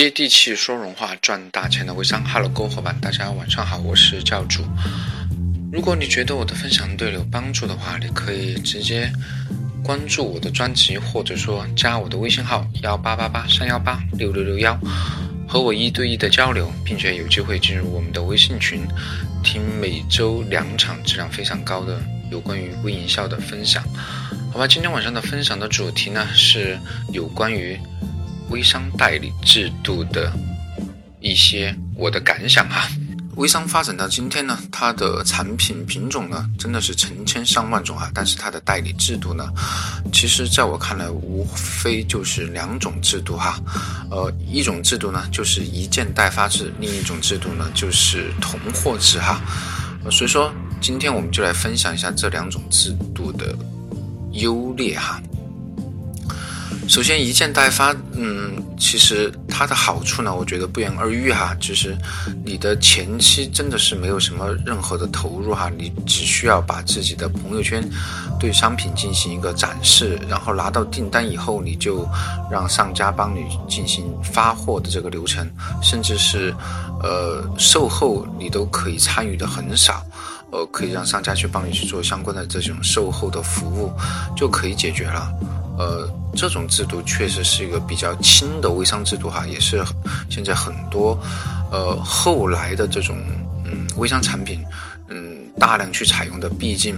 接地气说人话赚大钱的微商，Hello，各位伙伴，大家晚上好，我是教主。如果你觉得我的分享对你有帮助的话，你可以直接关注我的专辑，或者说加我的微信号幺八八八三幺八六六六幺，和我一对一的交流，并且有机会进入我们的微信群，听每周两场质量非常高的有关于微营销的分享。好吧，今天晚上的分享的主题呢是有关于。微商代理制度的一些我的感想哈，微商发展到今天呢，它的产品品种呢真的是成千上万种啊，但是它的代理制度呢，其实在我看来无非就是两种制度哈，呃，一种制度呢就是一件代发制，另一种制度呢就是同货制哈，所以说今天我们就来分享一下这两种制度的优劣哈。首先，一件代发，嗯，其实它的好处呢，我觉得不言而喻哈。就是你的前期真的是没有什么任何的投入哈，你只需要把自己的朋友圈对商品进行一个展示，然后拿到订单以后，你就让商家帮你进行发货的这个流程，甚至是呃售后你都可以参与的很少，呃，可以让商家去帮你去做相关的这种售后的服务，就可以解决了。呃，这种制度确实是一个比较轻的微商制度哈，也是现在很多呃后来的这种嗯微商产品嗯大量去采用的。毕竟，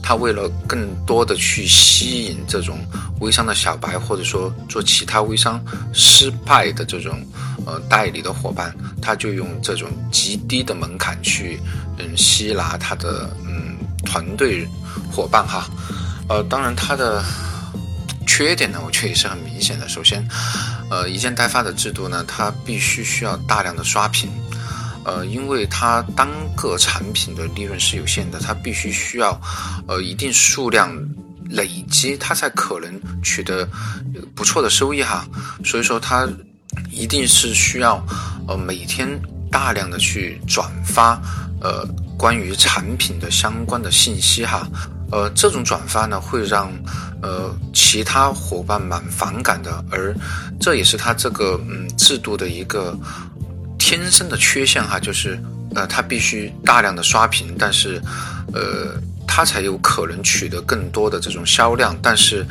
他为了更多的去吸引这种微商的小白，或者说做其他微商失败的这种呃代理的伙伴，他就用这种极低的门槛去嗯吸纳他的嗯团队伙伴哈。呃，当然他的。缺点呢，我确实是很明显的。首先，呃，一件代发的制度呢，它必须需要大量的刷屏，呃，因为它单个产品的利润是有限的，它必须需要，呃，一定数量累积，它才可能取得不错的收益哈。所以说，它一定是需要，呃，每天大量的去转发，呃，关于产品的相关的信息哈。呃，这种转发呢，会让呃其他伙伴蛮反感的，而这也是他这个嗯制度的一个天生的缺陷哈，就是呃他必须大量的刷屏，但是呃他才有可能取得更多的这种销量，但是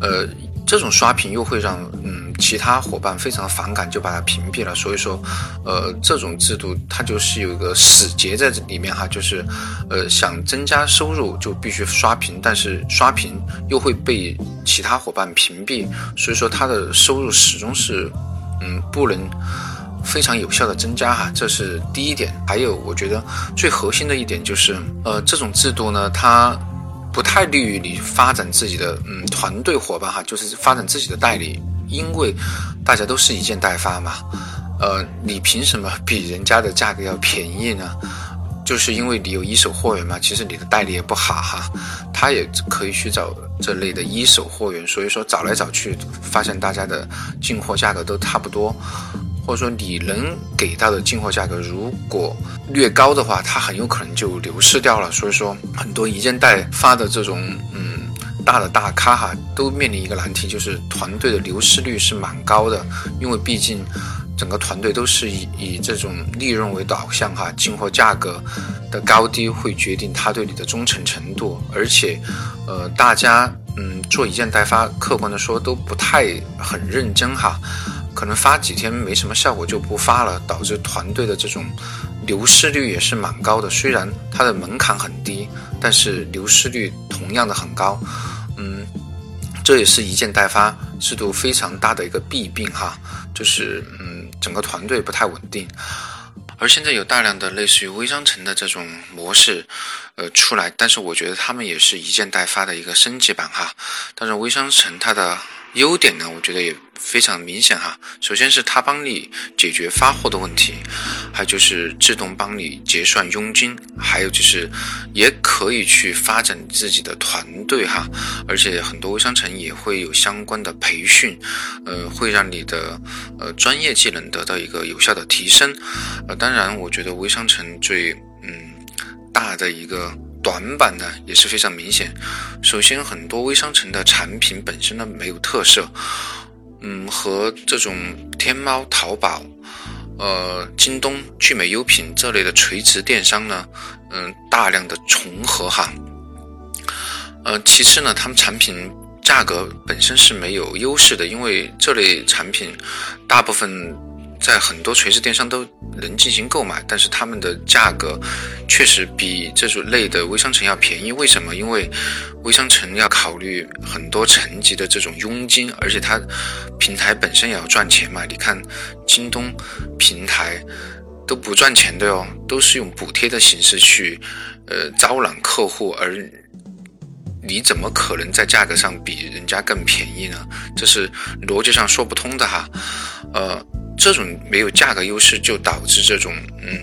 呃这种刷屏又会让嗯。其他伙伴非常反感，就把它屏蔽了。所以说，呃，这种制度它就是有一个死结在这里面哈，就是，呃，想增加收入就必须刷屏，但是刷屏又会被其他伙伴屏蔽，所以说他的收入始终是，嗯，不能非常有效的增加哈，这是第一点。还有，我觉得最核心的一点就是，呃，这种制度呢，它不太利于你发展自己的嗯团队伙伴哈，就是发展自己的代理。因为大家都是一件代发嘛，呃，你凭什么比人家的价格要便宜呢？就是因为你有一手货源嘛，其实你的代理也不好哈，他也可以去找这类的一手货源，所以说找来找去，发现大家的进货价格都差不多，或者说你能给到的进货价格如果略高的话，他很有可能就流失掉了。所以说很多一件代发的这种，嗯。大的大咖哈都面临一个难题，就是团队的流失率是蛮高的，因为毕竟整个团队都是以以这种利润为导向哈，进货价格的高低会决定他对你的忠诚程度，而且呃大家嗯做一件代发，客观的说都不太很认真哈，可能发几天没什么效果就不发了，导致团队的这种流失率也是蛮高的。虽然它的门槛很低，但是流失率同样的很高。嗯，这也是一件代发制度非常大的一个弊病哈，就是嗯，整个团队不太稳定。而现在有大量的类似于微商城的这种模式，呃，出来，但是我觉得他们也是一件代发的一个升级版哈。但是微商城它的优点呢，我觉得也。非常明显哈，首先是他帮你解决发货的问题，还有就是自动帮你结算佣金，还有就是也可以去发展自己的团队哈，而且很多微商城也会有相关的培训，呃，会让你的呃专业技能得到一个有效的提升，呃，当然我觉得微商城最嗯大的一个短板呢也是非常明显，首先很多微商城的产品本身呢没有特色。嗯，和这种天猫、淘宝、呃、京东、聚美优品这类的垂直电商呢，嗯，大量的重合哈。呃，其次呢，他们产品价格本身是没有优势的，因为这类产品大部分。在很多垂直电商都能进行购买，但是他们的价格确实比这种类的微商城要便宜。为什么？因为微商城要考虑很多层级的这种佣金，而且它平台本身也要赚钱嘛。你看京东平台都不赚钱的哟，都是用补贴的形式去呃招揽客户，而你怎么可能在价格上比人家更便宜呢？这是逻辑上说不通的哈，呃。这种没有价格优势，就导致这种嗯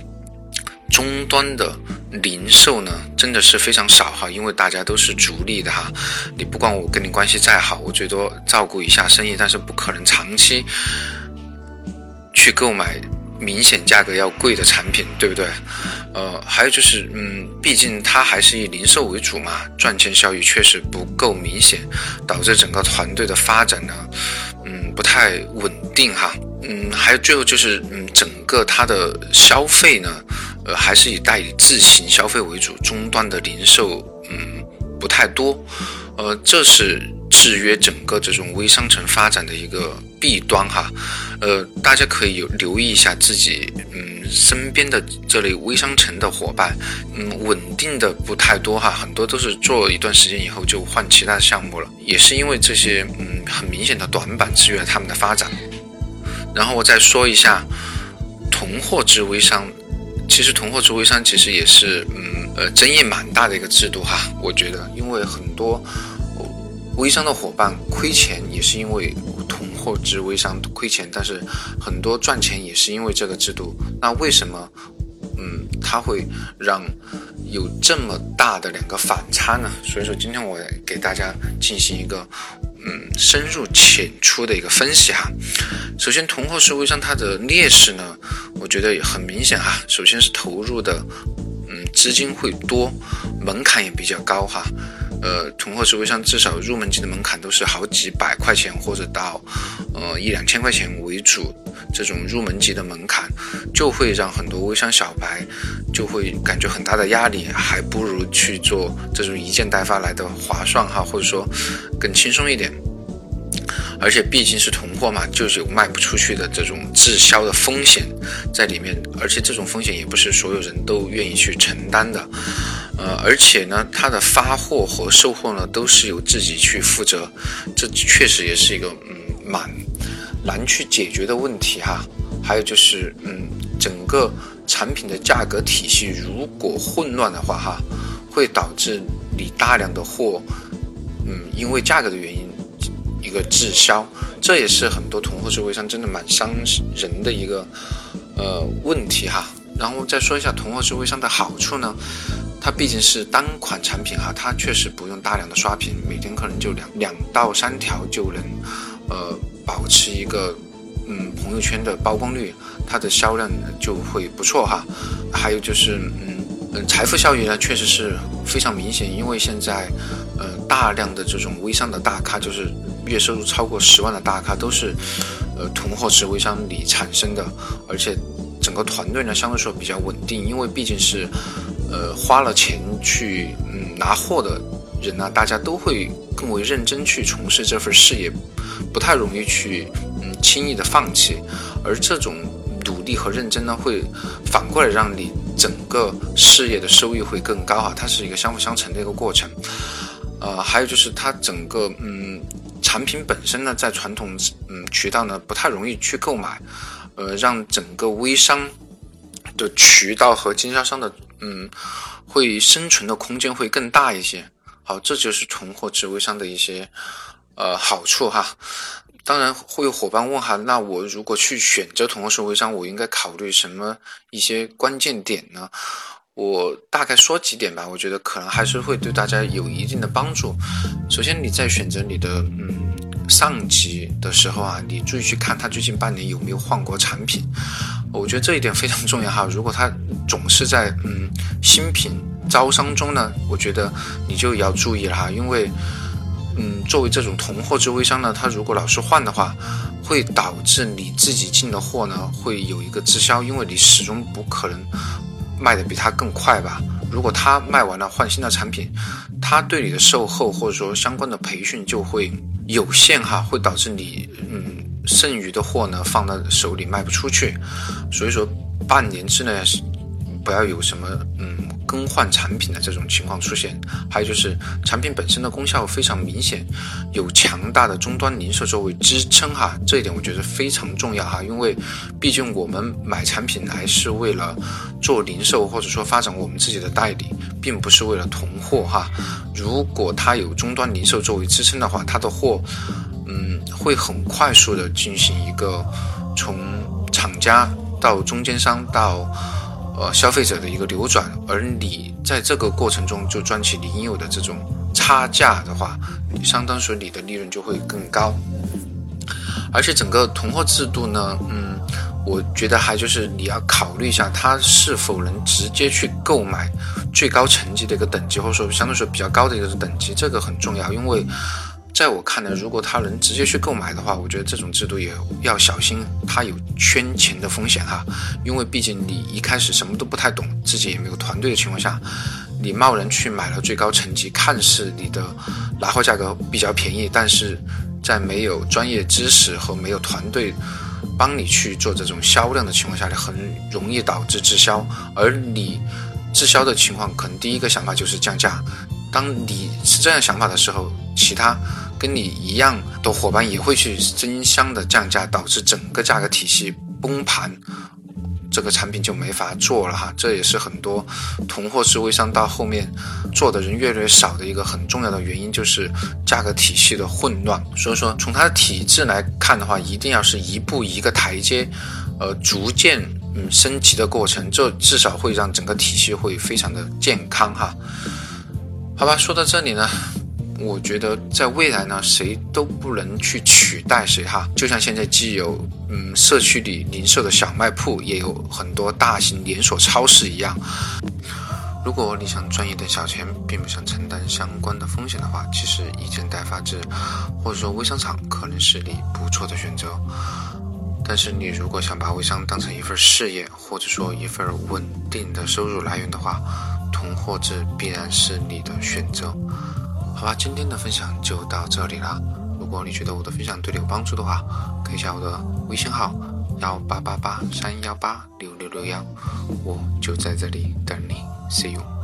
终端的零售呢，真的是非常少哈，因为大家都是逐利的哈。你不管我跟你关系再好，我最多照顾一下生意，但是不可能长期去购买明显价格要贵的产品，对不对？呃，还有就是嗯，毕竟它还是以零售为主嘛，赚钱效益确实不够明显，导致整个团队的发展呢，嗯，不太稳定哈。嗯，还有最后就是，嗯，整个它的消费呢，呃，还是以代理自行消费为主，终端的零售，嗯，不太多，呃，这是制约整个这种微商城发展的一个弊端哈，呃，大家可以有留意一下自己，嗯，身边的这类微商城的伙伴，嗯，稳定的不太多哈，很多都是做一段时间以后就换其他的项目了，也是因为这些，嗯，很明显的短板制约了他们的发展。然后我再说一下囤货之微商，其实囤货之微商其实也是嗯呃争议蛮大的一个制度哈，我觉得，因为很多微商的伙伴亏钱也是因为囤货之微商亏钱，但是很多赚钱也是因为这个制度。那为什么嗯它会让有这么大的两个反差呢？所以说今天我给大家进行一个。嗯，深入浅出的一个分析哈。首先，同货式微商它的劣势呢，我觉得也很明显哈。首先是投入的，嗯，资金会多，门槛也比较高哈。呃，囤货式微商至少入门级的门槛都是好几百块钱或者到，呃一两千块钱为主。这种入门级的门槛，就会让很多微商小白就会感觉很大的压力，还不如去做这种一件代发来的划算哈，或者说更轻松一点。而且毕竟是囤货嘛，就是有卖不出去的这种滞销的风险在里面，而且这种风险也不是所有人都愿意去承担的。呃，而且呢，它的发货和售后呢都是由自己去负责，这确实也是一个嗯蛮。难去解决的问题哈，还有就是，嗯，整个产品的价格体系如果混乱的话哈，会导致你大量的货，嗯，因为价格的原因一个滞销，这也是很多囤货制微商真的蛮伤人的一个呃问题哈。然后再说一下囤货制微商的好处呢，它毕竟是单款产品哈，它确实不用大量的刷屏，每天可能就两两到三条就能，呃。保持一个嗯朋友圈的曝光率，它的销量就会不错哈。还有就是嗯嗯财富效益呢，确实是非常明显，因为现在呃大量的这种微商的大咖，就是月收入超过十万的大咖，都是呃囤货式微商里产生的，而且整个团队呢相对说比较稳定，因为毕竟是呃花了钱去嗯拿货的人呢，大家都会更为认真去从事这份事业。不太容易去嗯轻易的放弃，而这种努力和认真呢，会反过来让你整个事业的收益会更高啊，它是一个相辅相成的一个过程。呃，还有就是它整个嗯产品本身呢，在传统嗯渠道呢不太容易去购买，呃，让整个微商的渠道和经销商的嗯会生存的空间会更大一些。好，这就是囤货制微商的一些。呃，好处哈，当然会有伙伴问哈，那我如果去选择囤货式微商，我应该考虑什么一些关键点呢？我大概说几点吧，我觉得可能还是会对大家有一定的帮助。首先，你在选择你的嗯上级的时候啊，你注意去看他最近半年有没有换过产品，我觉得这一点非常重要哈。如果他总是在嗯新品招商中呢，我觉得你就要注意了哈，因为。嗯，作为这种同货制微商呢，它如果老是换的话，会导致你自己进的货呢会有一个滞销，因为你始终不可能卖的比他更快吧。如果他卖完了换新的产品，他对你的售后或者说相关的培训就会有限哈，会导致你嗯剩余的货呢放到手里卖不出去。所以说半年之内不要有什么嗯。更换产品的这种情况出现，还有就是产品本身的功效非常明显，有强大的终端零售作为支撑哈，这一点我觉得非常重要哈，因为毕竟我们买产品来是为了做零售或者说发展我们自己的代理，并不是为了囤货哈。如果它有终端零售作为支撑的话，它的货嗯会很快速的进行一个从厂家到中间商到。呃，消费者的一个流转，而你在这个过程中就赚取你应有的这种差价的话，相当于你的利润就会更高。而且整个囤货制度呢，嗯，我觉得还就是你要考虑一下，它是否能直接去购买最高层级的一个等级，或者说相对说比较高的一个等级，这个很重要，因为。在我看来，如果他能直接去购买的话，我觉得这种制度也要小心，他有圈钱的风险哈。因为毕竟你一开始什么都不太懂，自己也没有团队的情况下，你贸然去买了最高层级，看似你的拿货价格比较便宜，但是在没有专业知识和没有团队帮你去做这种销量的情况下，你很容易导致滞销。而你滞销的情况，可能第一个想法就是降价。当你是这样想法的时候，其他。跟你一样的伙伴也会去争相的降价，导致整个价格体系崩盘，这个产品就没法做了哈。这也是很多囤货式微商到后面做的人越来越少的一个很重要的原因，就是价格体系的混乱。所以说，从它的体制来看的话，一定要是一步一个台阶，呃，逐渐嗯升级的过程，这至少会让整个体系会非常的健康哈。好吧，说到这里呢。我觉得在未来呢，谁都不能去取代谁哈。就像现在既有嗯社区里零售的小卖铺，也有很多大型连锁超市一样。如果你想赚一点小钱，并不想承担相关的风险的话，其实一件代发制或者说微商场可能是你不错的选择。但是你如果想把微商当成一份事业，或者说一份稳定的收入来源的话，囤货制必然是你的选择。好吧，今天的分享就到这里了。如果你觉得我的分享对你有帮助的话，可以加我的微信号幺八八八三幺八六六六幺，我就在这里等你，See you。